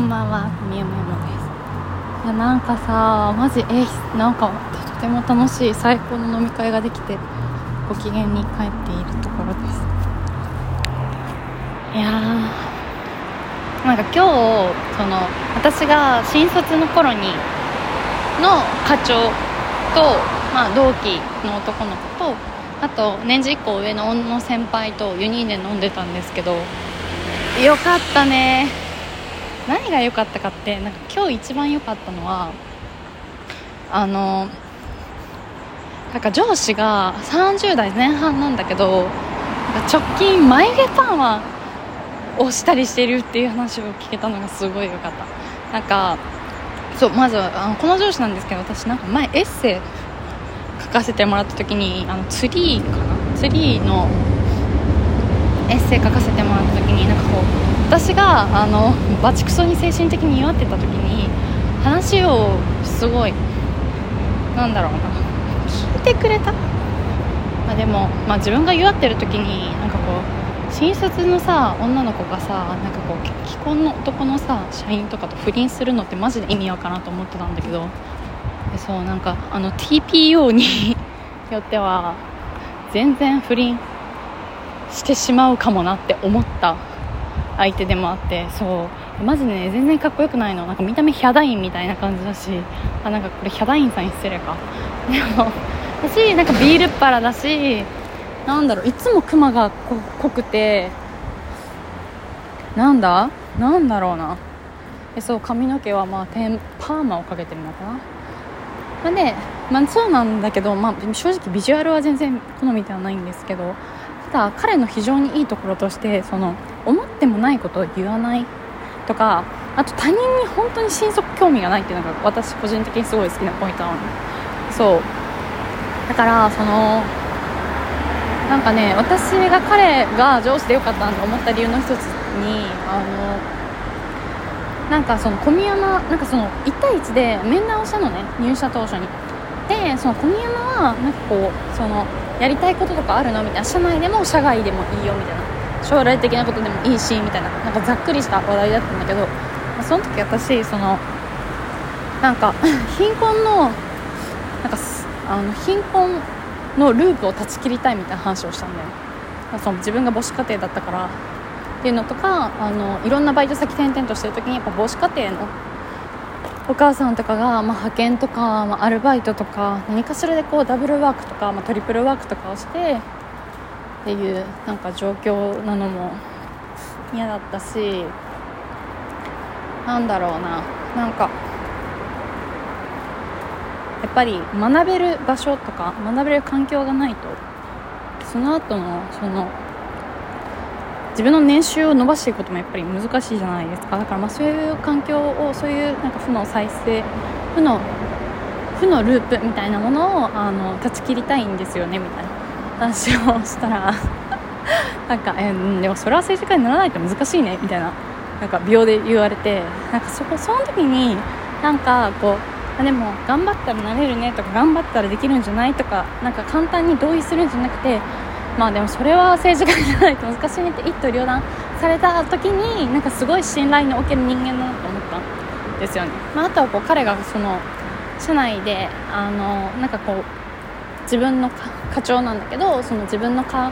こんばんはみゆみゆです。いやなんかさマジえなんかとても楽しい最高の飲み会ができてご機嫌に帰っているところです。いやーなんか今日その私が新卒の頃にの課長と、まあ、同期の男の子とあと年次1個上の女の先輩と4人で飲んでたんですけどよかったね。何が良かったかってなんか今日一番良かったのはあのなんか上司が30代前半なんだけど直近眉毛パーマをしたりしてるっていう話を聞けたのがすごい良かった。なんかそうまずあのこの上司なんですけど私なんか前エッセイ書かせてもらった時にあのツリーかな？ツリーのエッセイ書かせてもらった時になんかこう私があのバチクソに精神的に弱ってた時に話をすごいなんだろうな聞いてくれた、まあ、でも、まあ、自分が弱ってる時になんかこう新卒のさ女の子がさなんかこう既婚の男のさ社員とかと不倫するのってマジで意味わからんと思ってたんだけどそうなんかあの TPO に よっては全然不倫してしまうかもなって思った。相手でもあってそう。マジね全然かっこよくないの。なんか見た目ヒャダインみたいな感じだしあなんかこれヒャダインさん失礼か。でも私なんかビールっ腹だしなんだろういつもクマが濃くてなんだ？なんだろうな。えそう髪の毛はまあパーマをかけてるのかな。まあで、まあ、そうなんだけど、まあ、正直ビジュアルは全然好みではないんですけどただ彼の非常にいいところとしてその思ってもないことを言わないとかあと他人に本当に心底興味がないっていうのが私個人的にすごい好きなポイントなの。そう。だからそのなんかね私が彼が上司でよかったなと思った理由の一つにあのなんかその小宮山なんかその1対1で面談をしたのね入社当初に。でその小宮山はなんかこうそのやりたいこととかあるの？みたいな。社内でも社外でもいいよみたいな。将来的なことでもいいしみたいな。なんかざっくりした話題だったんだけど、まあ、その時私そのなんか 貧困のなんかあの貧困のループを断ち切りたいみたいな話をしたんだよ、ま、その自分が母子家庭だったから。っていうのとかあのいろんなバイト先転々としてる時にやっぱ母子家庭のお母さんとかが、まあ、派遣とか、まあ、アルバイトとか何かしらでこうダブルワークとか、まあ、トリプルワークとかをしてっていうなんか状況なのも嫌だったしなんだろうな。なんかやっぱり学べる場所とか学べる環境がないとその後のその自分の年収を伸ばしていくこともやっぱり難しいじゃないですか。だからまあそういう環境をそういうなんか負の再生負の負のループみたいなものをあの断ち切りたいんですよねみたいな。話をしたら なんか、えー、でもそれは政治家にならないと難しいねみたいななんか秒で言われてなんかそこその時になんかこうでも頑張ったらなれるねとか頑張ったらできるんじゃないとかなんか簡単に同意するんじゃなくてまあでもそれは政治家じゃないと 難しいねって一刀両断された時になんかすごい信頼のおける人間だなと思ったんですよね、まあ、あとはこう彼がその社内であのなんかこう自分の課長なんだけどその自分の課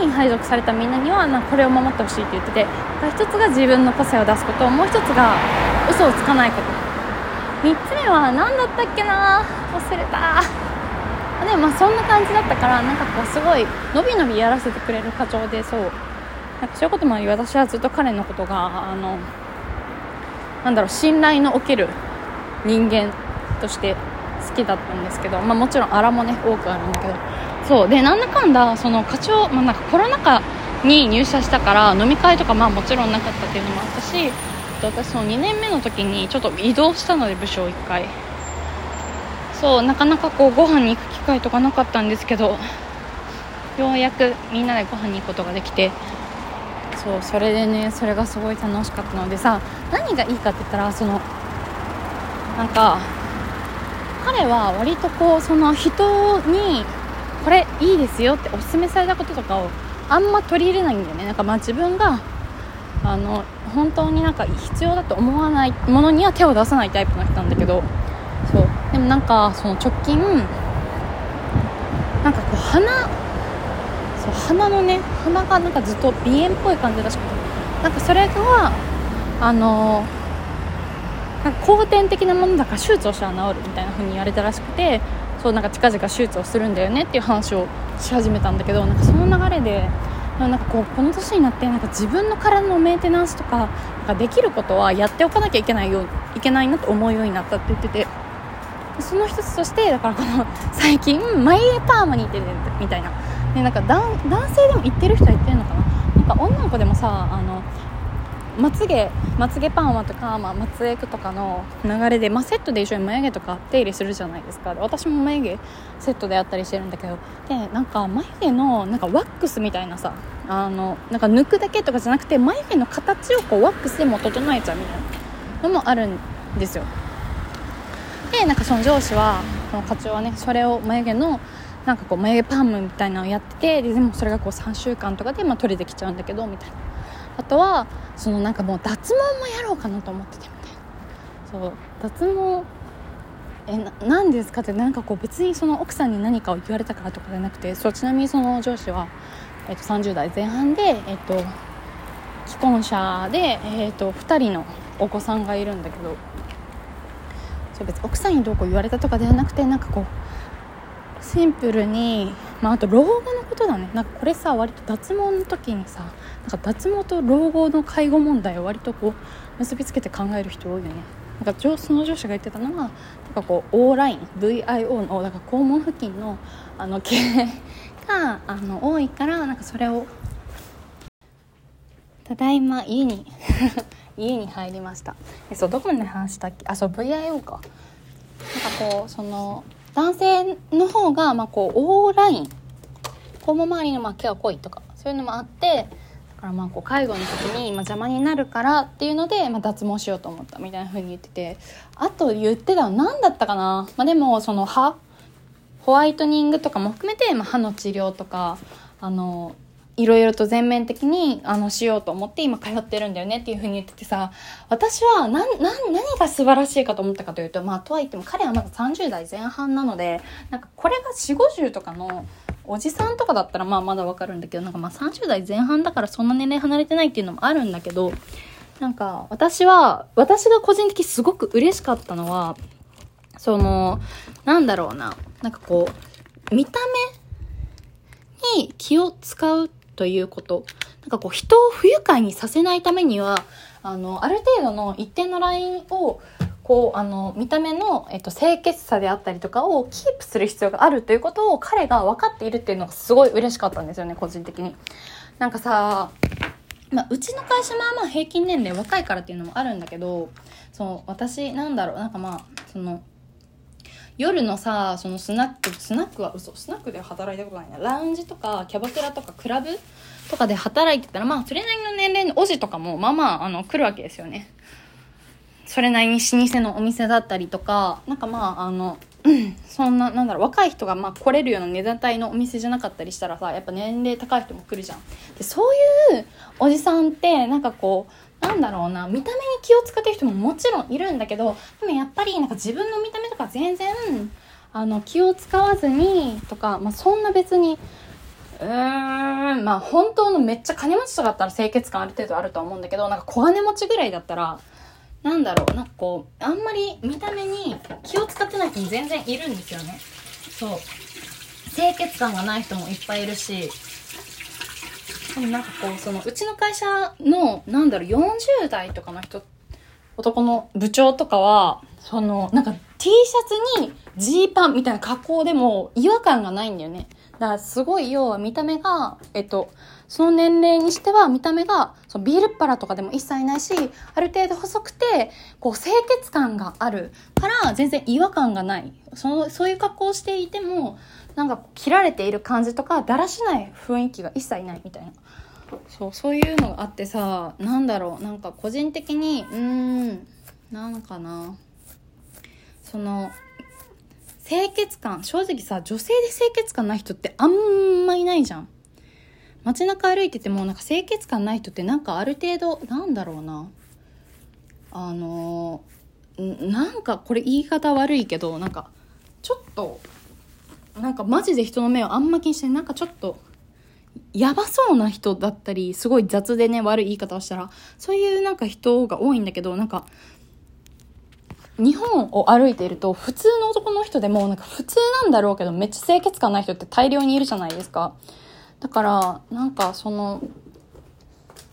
に配属されたみんなにはなこれを守ってほしいって言ってて一つが自分の個性を出すこともう一つが嘘をつかないこと。3つ目は何だったっけな忘れたまあそんな感じだったからなんかこうすごいのびのびやらせてくれる課長でそう。なんかそういうこともあり私はずっと彼のことがあのなんだろう信頼のおける人間として好きだったんですけど、まあ、もちろん荒もね多くあるんだけど。そう。でなんだかんだその課長、まあ、なんかコロナ禍に入社したから飲み会とかまあもちろんなかったっていうのもあったし私その2年目の時にちょっと移動したので部署1回。そうなかなかこうご飯に行く機会とかなかったんですけどようやくみんなでご飯に行くことができて。そうそれでねそれがすごい楽しかったのでさ何がいいかって言ったらそのなんか彼は割とこうその人にこれいいですよっておすすめされたこととかをあんま取り入れないんだよね。なんかまあ自分があの本当になんか必要だと思わないものには手を出さないタイプの人なんだけどそうでもなんかその直近なんかこう鼻そう鼻のね鼻がなんかずっと鼻炎っぽい感じらしくてなんかそれがあのなんか後天的なものだから手術をしたら治るみたいな風に言われたらしくてそうなんか近々手術をするんだよねっていう話をし始めたんだけどなんかその流れでなんかこうこの年になってなんか自分の体のメンテナンスとかなんかできることはやっておかなきゃいけないよいけないなと思うようになったって言っててその一つとしてだからこの最近眉毛パーマに行ってるみたいな。でなんか男性でも行ってる人は行ってるのかな。なんか女の子でもさあのまつげまつげパーマとか、まあ、まつエクとかの流れで、まあ、セットで一緒に眉毛とか手入れするじゃないですか。で私も眉毛セットであったりしてるんだけど。でなんか眉毛のなんかワックスみたいなさあのなんか抜くだけとかじゃなくて眉毛の形をこうワックスでも整えちゃうみたいなのもあるんですよ。でなんかその上司はその課長はねそれを眉毛のなんかこう眉毛パームみたいなのをやっててででもそれがこう3週間とかでまあ取れてきちゃうんだけどみたいな。あとはそのなんかもう脱毛もやろうかなと思ってて。みたいなそう。脱毛えな何ですかってなんかこう別にその奥さんに何かを言われたからとかじゃなくてそうちなみにその上司は、えっと、30代前半で、えっと、既婚者で、えっと、2人のお子さんがいるんだけどそう別に奥さんにどうこう言われたとかではなくてなんかこうシンプルに、まあ、あと老後のことだね。なんかこれさ割と脱毛の時にさなんか脱毛と老後の介護問題を割とこう結びつけて考える人多いよね。なんかその上司が言ってたのはなんかこう O ライン VIO のだから肛門付近のあの毛があの多いからなんかそれをただいま家に家に入りました。えそうどこまで話したっけ？あそう VIO か。なんかこうその男性の方がまあこう O ライン。肛門周りのま毛が濃いとかそういうのもあってだからまあこう介護の時にま邪魔になるからっていうので、まあ、脱毛しようと思ったみたいな風に言ってて。あと言ってたの何だったかな、まあ、でもその歯ホワイトニングとかも含めて、まあ、歯の治療とかあのいろいろと全面的にあのしようと思って今通ってるんだよねっていうふうに言っててさ私は何何が素晴らしいかと思ったかというとまあとはいっても彼はまだ30代前半なのでなんかこれが4 5 0とかのおじさんとかだったらまあまだわかるんだけどなんかまあ30代前半だからそんな年齢離れてないっていうのもあるんだけどなんか私は私が個人的にすごく嬉しかったのはそのなんだろうななんかこう見た目に気を使うということ。なんかこう人を不愉快にさせないためには、あの、ある程度の一定のラインを、こう、あの、見た目の、えっと、清潔さであったりとかをキープする必要があるということを彼が分かっているっていうのがすごい嬉しかったんですよね、個人的に。なんかさ、まあ、うちの会社まあまあ平均年齢若いからっていうのもあるんだけど、その、私、なんだろう、なんかまあ、その、夜のさそのスナックスナックは嘘スナックで働いたことないなラウンジとかキャバクラとかクラブとかで働いてたらまあそれなりの年齢のおじとかもまあまああの来るわけですよねそれなりに老舗のお店だったりとかなんかまああのそんな、なんだろう、若い人がまあ来れるような値段帯のお店じゃなかったりしたらさ、やっぱ年齢高い人も来るじゃん。で、そういうおじさんって、なんかこう、なんだろうな、見た目に気を使ってる人ももちろんいるんだけど、でもやっぱりなんか自分の見た目とか全然、あの、気を使わずに、とか、まあそんな別に、うーん、まあ本当のめっちゃ金持ちとかだったら清潔感ある程度あると思うんだけど、なんか小金持ちぐらいだったら、なんだろう、なんかこう、あんまり見た目に気を使ってない人も全然いるんですよね。そう。清潔感がない人もいっぱいいるし、でもなんかこう、その、うちの会社の、なんだろう、40代とかの人、男の部長とかは、その、なんか T シャツにジーパンみたいな格好でも違和感がないんだよね。だからすごい要は見た目が、えっと、その年齢にしては見た目がそのビールっ腹とかでも一切ないし、ある程度細くて、こう清潔感があるから全然違和感がない。その、そういう格好をしていても、なんか切られている感じとか、だらしない雰囲気が一切ないみたいな。そう、そういうのがあってさ、なんだろう、なんか個人的に、うーん、なんかな。その、清潔感、正直さ、女性で清潔感ない人ってあんまいないじゃん。街中歩いててもなんか清潔感ない人ってなんかある程度なんだろうなあのなんかこれ言い方悪いけどなんかちょっとなんかマジで人の目をあんま気にしてなんかちょっとやばそうな人だったりすごい雑でね悪い言い方をしたらそういうなんか人が多いんだけどなんか日本を歩いていると普通の男の人でもなんか普通なんだろうけどめっちゃ清潔感ない人って大量にいるじゃないですか。だからなんかその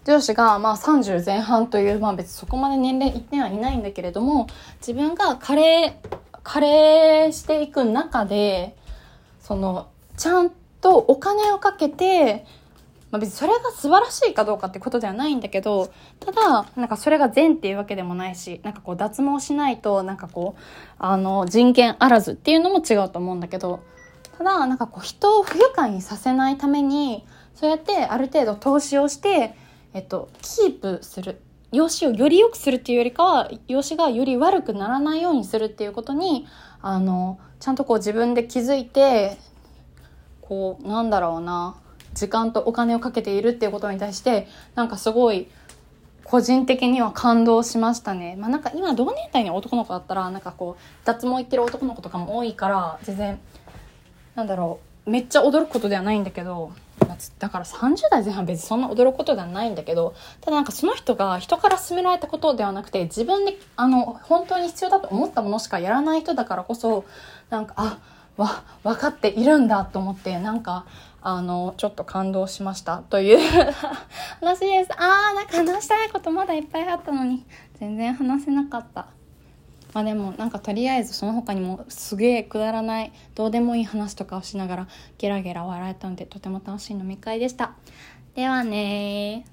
上司がまあ30前半というまあ別にそこまで年齢いってはいないんだけれども自分が加齢加齢していく中でそのちゃんととお金をかけてまあ、別にそれが素晴らしいかどうかってことではないんだけどただなんかそれが善っていうわけでもないしなんかこう脱毛しないとなんかこうあの人権あらずっていうのも違うと思うんだけどただなんかこう人を不愉快にさせないためにそうやってある程度投資をして、えっと、キープする容姿をより良くするっていうよりかは容姿がより悪くならないようにするっていうことにあのちゃんとこう自分で気づいてこうなんだろうな時間とお金をかけているっていうことに対してなんかすごい個人的には感動しましたね。まあなんか今同年代の男の子だったらなんかこう脱毛行ってる男の子とかも多いから全然なんだろうめっちゃ驚くことではないんだけどだから30代前半別にそんな驚くことではないんだけどただなんかその人が人から勧められたことではなくて自分であの本当に必要だと思ったものしかやらない人だからこそなんかあわ分かっているんだと思ってなんかあのちょっと感動しました。という 話です。あーなんか話したいことまだいっぱいあったのに。全然話せなかった。まあでもなんかとりあえずその他にもすげえくだらないどうでもいい話とかをしながらゲラゲラ笑えたんでとても楽しい飲み会でした。ではね